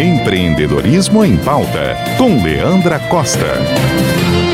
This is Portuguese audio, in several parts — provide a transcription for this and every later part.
Empreendedorismo em Pauta, com Leandra Costa.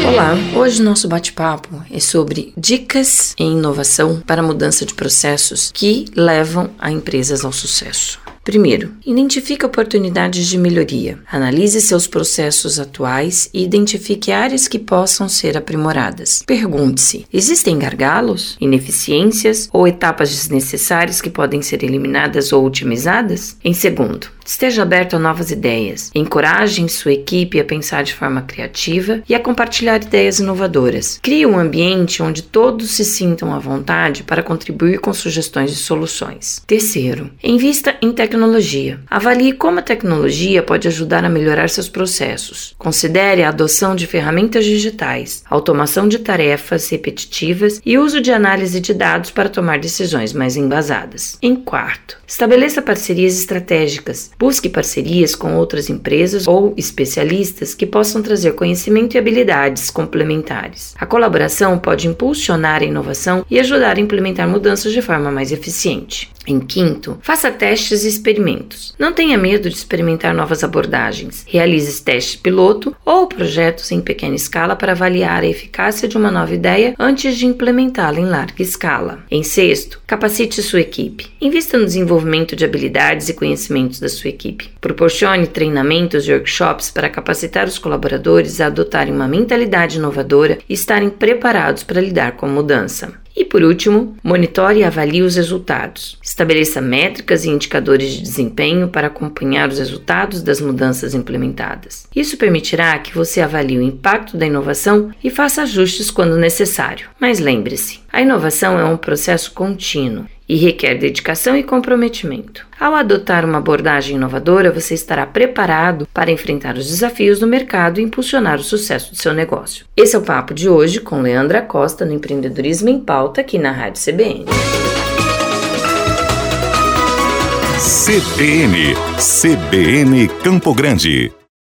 Olá, hoje nosso bate-papo é sobre dicas em inovação para mudança de processos que levam a empresas ao sucesso. Primeiro, identifique oportunidades de melhoria. Analise seus processos atuais e identifique áreas que possam ser aprimoradas. Pergunte-se: existem gargalos, ineficiências ou etapas desnecessárias que podem ser eliminadas ou otimizadas? Em segundo, Esteja aberto a novas ideias. Encoraje sua equipe a pensar de forma criativa e a compartilhar ideias inovadoras. Crie um ambiente onde todos se sintam à vontade para contribuir com sugestões de soluções. Terceiro, invista em tecnologia. Avalie como a tecnologia pode ajudar a melhorar seus processos. Considere a adoção de ferramentas digitais, automação de tarefas repetitivas e uso de análise de dados para tomar decisões mais embasadas. Em quarto, estabeleça parcerias estratégicas Busque parcerias com outras empresas ou especialistas que possam trazer conhecimento e habilidades complementares. A colaboração pode impulsionar a inovação e ajudar a implementar mudanças de forma mais eficiente. Em quinto, faça testes e experimentos. Não tenha medo de experimentar novas abordagens. Realize testes piloto ou projetos em pequena escala para avaliar a eficácia de uma nova ideia antes de implementá-la em larga escala. Em sexto, capacite sua equipe. Invista no desenvolvimento de habilidades e conhecimentos da sua equipe. Proporcione treinamentos e workshops para capacitar os colaboradores a adotarem uma mentalidade inovadora e estarem preparados para lidar com a mudança. E por último, monitore e avalie os resultados. Estabeleça métricas e indicadores de desempenho para acompanhar os resultados das mudanças implementadas. Isso permitirá que você avalie o impacto da inovação e faça ajustes quando necessário. Mas lembre-se, a inovação é um processo contínuo e requer dedicação e comprometimento. Ao adotar uma abordagem inovadora, você estará preparado para enfrentar os desafios do mercado e impulsionar o sucesso do seu negócio. Esse é o papo de hoje com Leandra Costa no Empreendedorismo em Pauta aqui na Rádio CBN. CBN, CBN Campo Grande.